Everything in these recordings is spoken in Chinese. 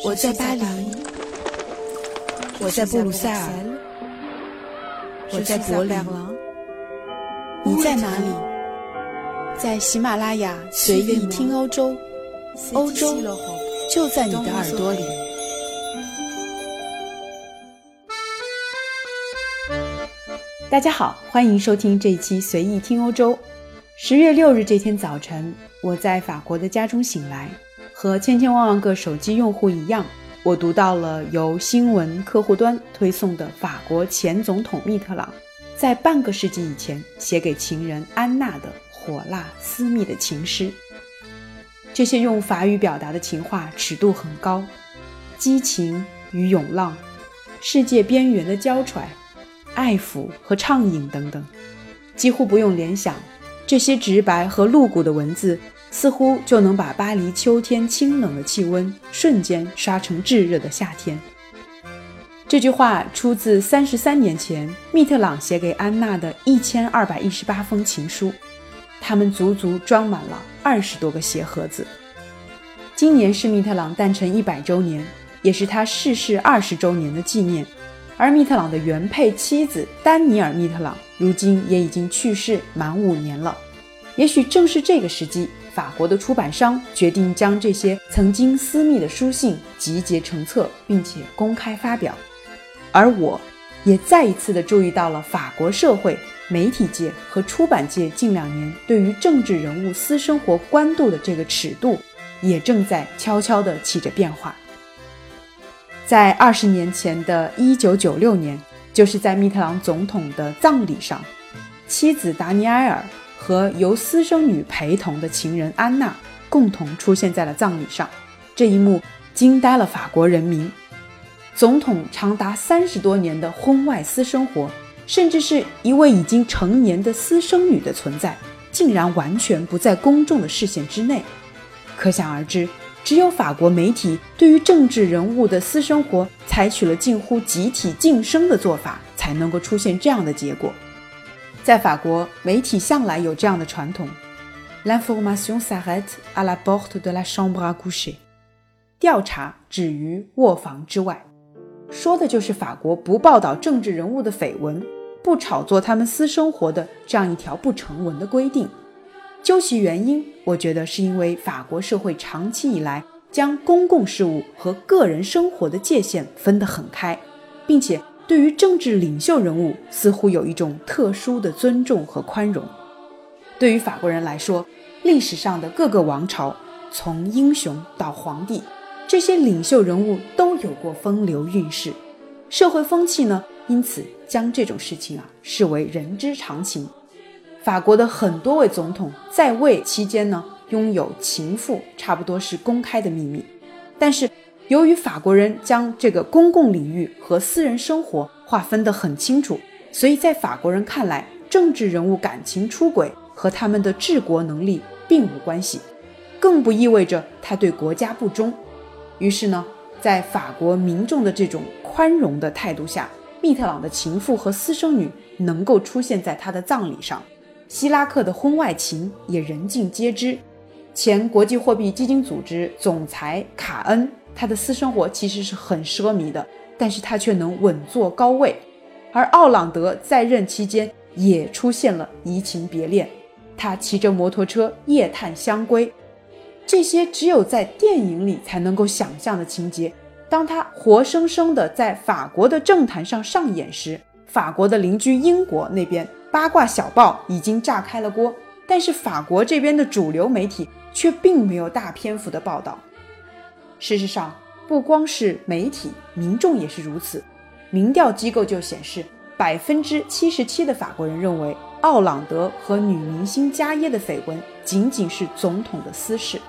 我在巴黎，我在布鲁塞尔，我在柏林，你在哪里？在喜马拉雅随意听欧洲，欧洲就在你的耳朵里。大家好，欢迎收听这一期随意听欧洲。十月六日这天早晨，我在法国的家中醒来。和千千万万个手机用户一样，我读到了由新闻客户端推送的法国前总统密特朗在半个世纪以前写给情人安娜的火辣私密的情诗。这些用法语表达的情话尺度很高，激情与涌浪，世界边缘的娇喘，爱抚和畅饮等等，几乎不用联想，这些直白和露骨的文字。似乎就能把巴黎秋天清冷的气温瞬间刷成炙热的夏天。这句话出自三十三年前密特朗写给安娜的一千二百一十八封情书，他们足足装满了二十多个鞋盒子。今年是密特朗诞辰一百周年，也是他逝世二十周年的纪念。而密特朗的原配妻子丹尼尔·密特朗如今也已经去世满五年了。也许正是这个时机。法国的出版商决定将这些曾经私密的书信集结成册，并且公开发表。而我，也再一次的注意到了法国社会、媒体界和出版界近两年对于政治人物私生活关度的这个尺度，也正在悄悄地起着变化。在二十年前的一九九六年，就是在密特朗总统的葬礼上，妻子达尼埃尔。和由私生女陪同的情人安娜共同出现在了葬礼上，这一幕惊呆了法国人民。总统长达三十多年的婚外私生活，甚至是一位已经成年的私生女的存在，竟然完全不在公众的视线之内。可想而知，只有法国媒体对于政治人物的私生活采取了近乎集体晋升的做法，才能够出现这样的结果。在法国，媒体向来有这样的传统：l'information s'arrête à la porte de la chambre à coucher。调查止于卧房之外，说的就是法国不报道政治人物的绯闻，不炒作他们私生活的这样一条不成文的规定。究其原因，我觉得是因为法国社会长期以来将公共事务和个人生活的界限分得很开，并且。对于政治领袖人物，似乎有一种特殊的尊重和宽容。对于法国人来说，历史上的各个王朝，从英雄到皇帝，这些领袖人物都有过风流韵事。社会风气呢，因此将这种事情啊视为人之常情。法国的很多位总统在位期间呢，拥有情妇，差不多是公开的秘密。但是。由于法国人将这个公共领域和私人生活划分得很清楚，所以在法国人看来，政治人物感情出轨和他们的治国能力并无关系，更不意味着他对国家不忠。于是呢，在法国民众的这种宽容的态度下，密特朗的情妇和私生女能够出现在他的葬礼上，希拉克的婚外情也人尽皆知。前国际货币基金组织总裁卡恩。他的私生活其实是很奢靡的，但是他却能稳坐高位。而奥朗德在任期间也出现了移情别恋，他骑着摩托车夜探香闺，这些只有在电影里才能够想象的情节，当他活生生的在法国的政坛上上演时，法国的邻居英国那边八卦小报已经炸开了锅，但是法国这边的主流媒体却并没有大篇幅的报道。事实上，不光是媒体，民众也是如此。民调机构就显示，百分之七十七的法国人认为奥朗德和女明星加耶的绯闻仅仅是总统的私事。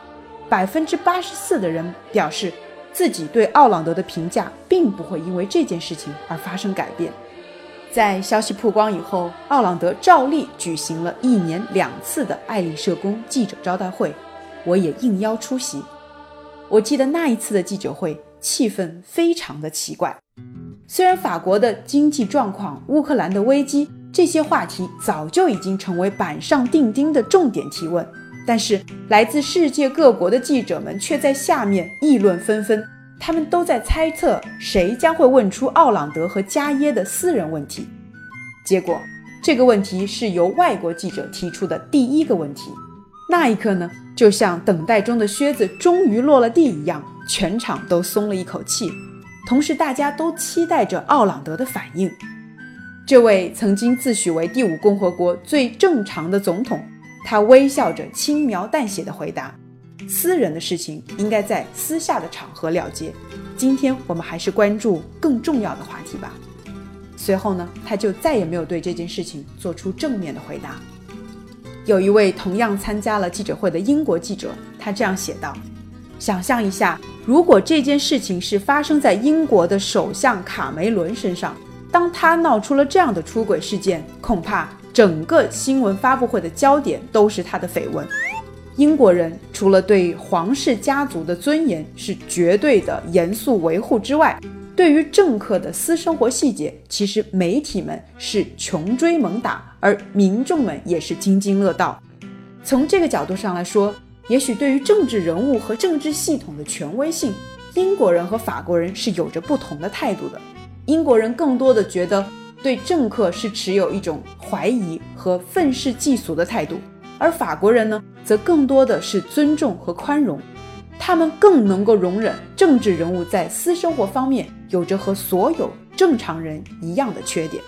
百分之八十四的人表示，自己对奥朗德的评价并不会因为这件事情而发生改变。在消息曝光以后，奥朗德照例举行了一年两次的爱丽舍宫记者招待会，我也应邀出席。我记得那一次的记者会气氛非常的奇怪。虽然法国的经济状况、乌克兰的危机这些话题早就已经成为板上钉钉的重点提问，但是来自世界各国的记者们却在下面议论纷纷，他们都在猜测谁将会问出奥朗德和加耶的私人问题。结果，这个问题是由外国记者提出的第一个问题。那一刻呢，就像等待中的靴子终于落了地一样，全场都松了一口气。同时，大家都期待着奥朗德的反应。这位曾经自诩为第五共和国最正常的总统，他微笑着轻描淡写的回答：“私人的事情应该在私下的场合了结。今天我们还是关注更重要的话题吧。”随后呢，他就再也没有对这件事情做出正面的回答。有一位同样参加了记者会的英国记者，他这样写道：“想象一下，如果这件事情是发生在英国的首相卡梅伦身上。”当他闹出了这样的出轨事件，恐怕整个新闻发布会的焦点都是他的绯闻。英国人除了对皇室家族的尊严是绝对的严肃维护之外，对于政客的私生活细节，其实媒体们是穷追猛打，而民众们也是津津乐道。从这个角度上来说，也许对于政治人物和政治系统的权威性，英国人和法国人是有着不同的态度的。英国人更多的觉得对政客是持有一种怀疑和愤世嫉俗的态度，而法国人呢，则更多的是尊重和宽容，他们更能够容忍政治人物在私生活方面有着和所有正常人一样的缺点。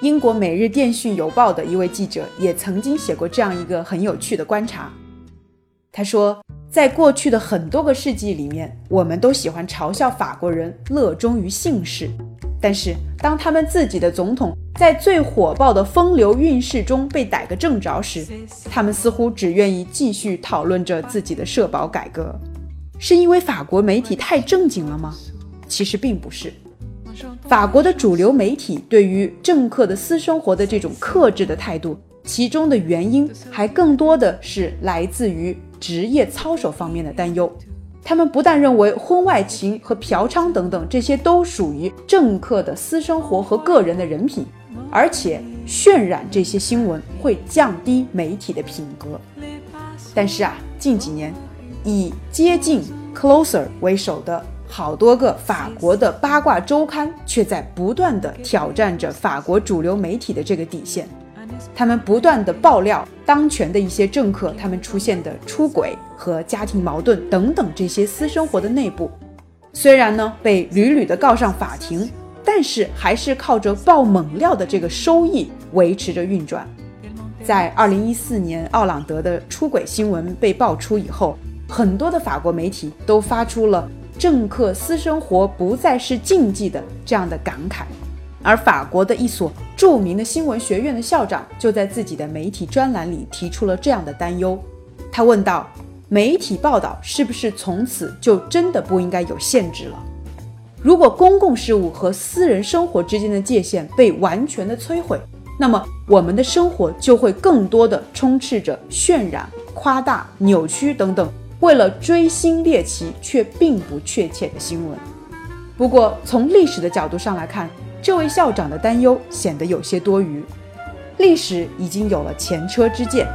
英国《每日电讯邮报》的一位记者也曾经写过这样一个很有趣的观察，他说，在过去的很多个世纪里面，我们都喜欢嘲笑法国人乐衷于姓氏。但是，当他们自己的总统在最火爆的风流韵事中被逮个正着时，他们似乎只愿意继续讨论着自己的社保改革。是因为法国媒体太正经了吗？其实并不是。法国的主流媒体对于政客的私生活的这种克制的态度，其中的原因还更多的是来自于职业操守方面的担忧。他们不但认为婚外情和嫖娼等等这些都属于政客的私生活和个人的人品，而且渲染这些新闻会降低媒体的品格。但是啊，近几年以接近 Closer 为首的好多个法国的八卦周刊却在不断的挑战着法国主流媒体的这个底线。他们不断的爆料当权的一些政客，他们出现的出轨和家庭矛盾等等这些私生活的内部，虽然呢被屡屡的告上法庭，但是还是靠着爆猛料的这个收益维持着运转。在二零一四年奥朗德的出轨新闻被爆出以后，很多的法国媒体都发出了政客私生活不再是禁忌的这样的感慨。而法国的一所著名的新闻学院的校长就在自己的媒体专栏里提出了这样的担忧。他问道：“媒体报道是不是从此就真的不应该有限制了？如果公共事务和私人生活之间的界限被完全的摧毁，那么我们的生活就会更多的充斥着渲染、夸大、扭曲等等，为了追星猎奇却并不确切的新闻。不过，从历史的角度上来看。”这位校长的担忧显得有些多余。历史已经有了前车之鉴。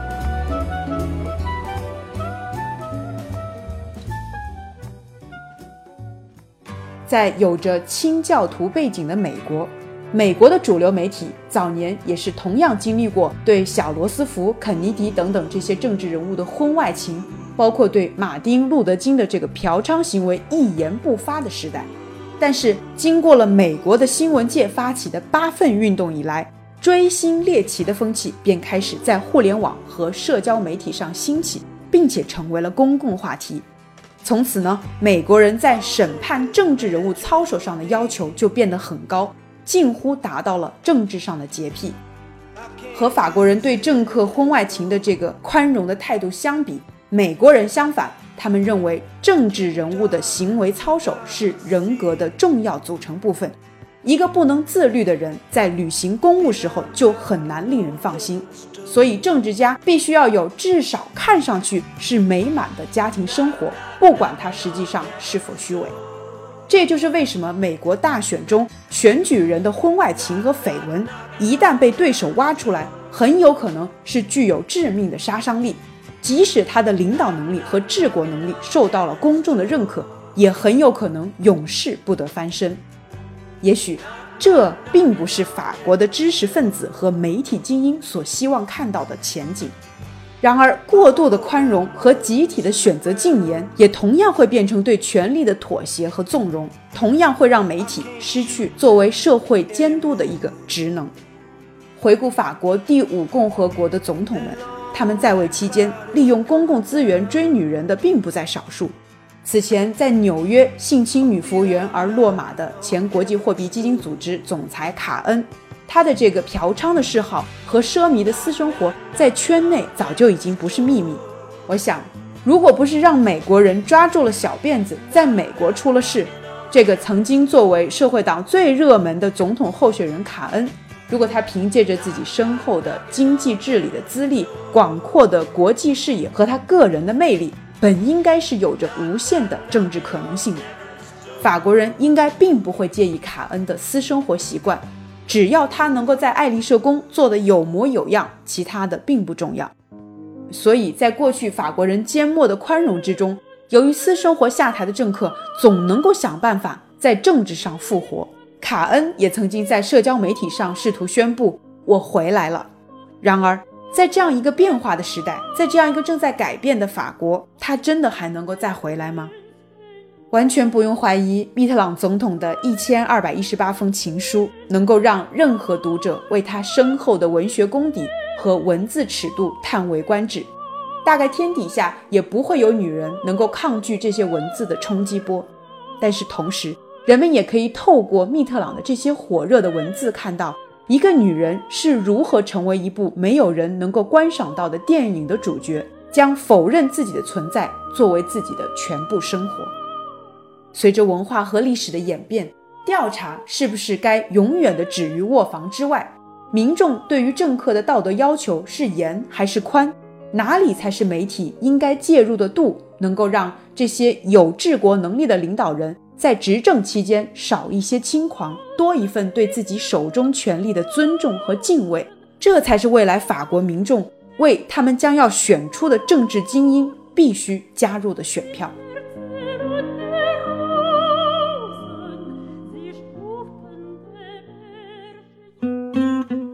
在有着清教徒背景的美国，美国的主流媒体早年也是同样经历过对小罗斯福、肯尼迪等等这些政治人物的婚外情，包括对马丁·路德·金的这个嫖娼行为一言不发的时代。但是，经过了美国的新闻界发起的八份运动以来，追星猎奇的风气便开始在互联网和社交媒体上兴起，并且成为了公共话题。从此呢，美国人在审判政治人物操守上的要求就变得很高，近乎达到了政治上的洁癖。和法国人对政客婚外情的这个宽容的态度相比，美国人相反。他们认为，政治人物的行为操守是人格的重要组成部分。一个不能自律的人，在履行公务时候就很难令人放心。所以，政治家必须要有至少看上去是美满的家庭生活，不管他实际上是否虚伪。这就是为什么美国大选中选举人的婚外情和绯闻，一旦被对手挖出来，很有可能是具有致命的杀伤力。即使他的领导能力和治国能力受到了公众的认可，也很有可能永世不得翻身。也许，这并不是法国的知识分子和媒体精英所希望看到的前景。然而，过度的宽容和集体的选择禁言，也同样会变成对权力的妥协和纵容，同样会让媒体失去作为社会监督的一个职能。回顾法国第五共和国的总统们，他们在位期间利用公共资源追女人的并不在少数。此前在纽约性侵女服务员而落马的前国际货币基金组织总裁卡恩。他的这个嫖娼的嗜好和奢靡的私生活，在圈内早就已经不是秘密。我想，如果不是让美国人抓住了小辫子，在美国出了事，这个曾经作为社会党最热门的总统候选人卡恩，如果他凭借着自己深厚的经济治理的资历、广阔的国际视野和他个人的魅力，本应该是有着无限的政治可能性的。法国人应该并不会介意卡恩的私生活习惯。只要他能够在爱丽舍宫做得有模有样，其他的并不重要。所以在过去法国人缄默的宽容之中，由于私生活下台的政客总能够想办法在政治上复活。卡恩也曾经在社交媒体上试图宣布“我回来了”。然而，在这样一个变化的时代，在这样一个正在改变的法国，他真的还能够再回来吗？完全不用怀疑，密特朗总统的一千二百一十八封情书能够让任何读者为他深厚的文学功底和文字尺度叹为观止。大概天底下也不会有女人能够抗拒这些文字的冲击波。但是同时，人们也可以透过密特朗的这些火热的文字，看到一个女人是如何成为一部没有人能够观赏到的电影的主角，将否认自己的存在作为自己的全部生活。随着文化和历史的演变，调查是不是该永远的止于卧房之外？民众对于政客的道德要求是严还是宽？哪里才是媒体应该介入的度？能够让这些有治国能力的领导人在执政期间少一些轻狂，多一份对自己手中权力的尊重和敬畏？这才是未来法国民众为他们将要选出的政治精英必须加入的选票。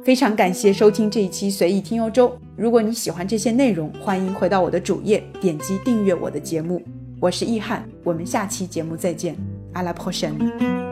非常感谢收听这一期随意听欧洲。如果你喜欢这些内容，欢迎回到我的主页，点击订阅我的节目。我是易翰，我们下期节目再见。À la prochaine.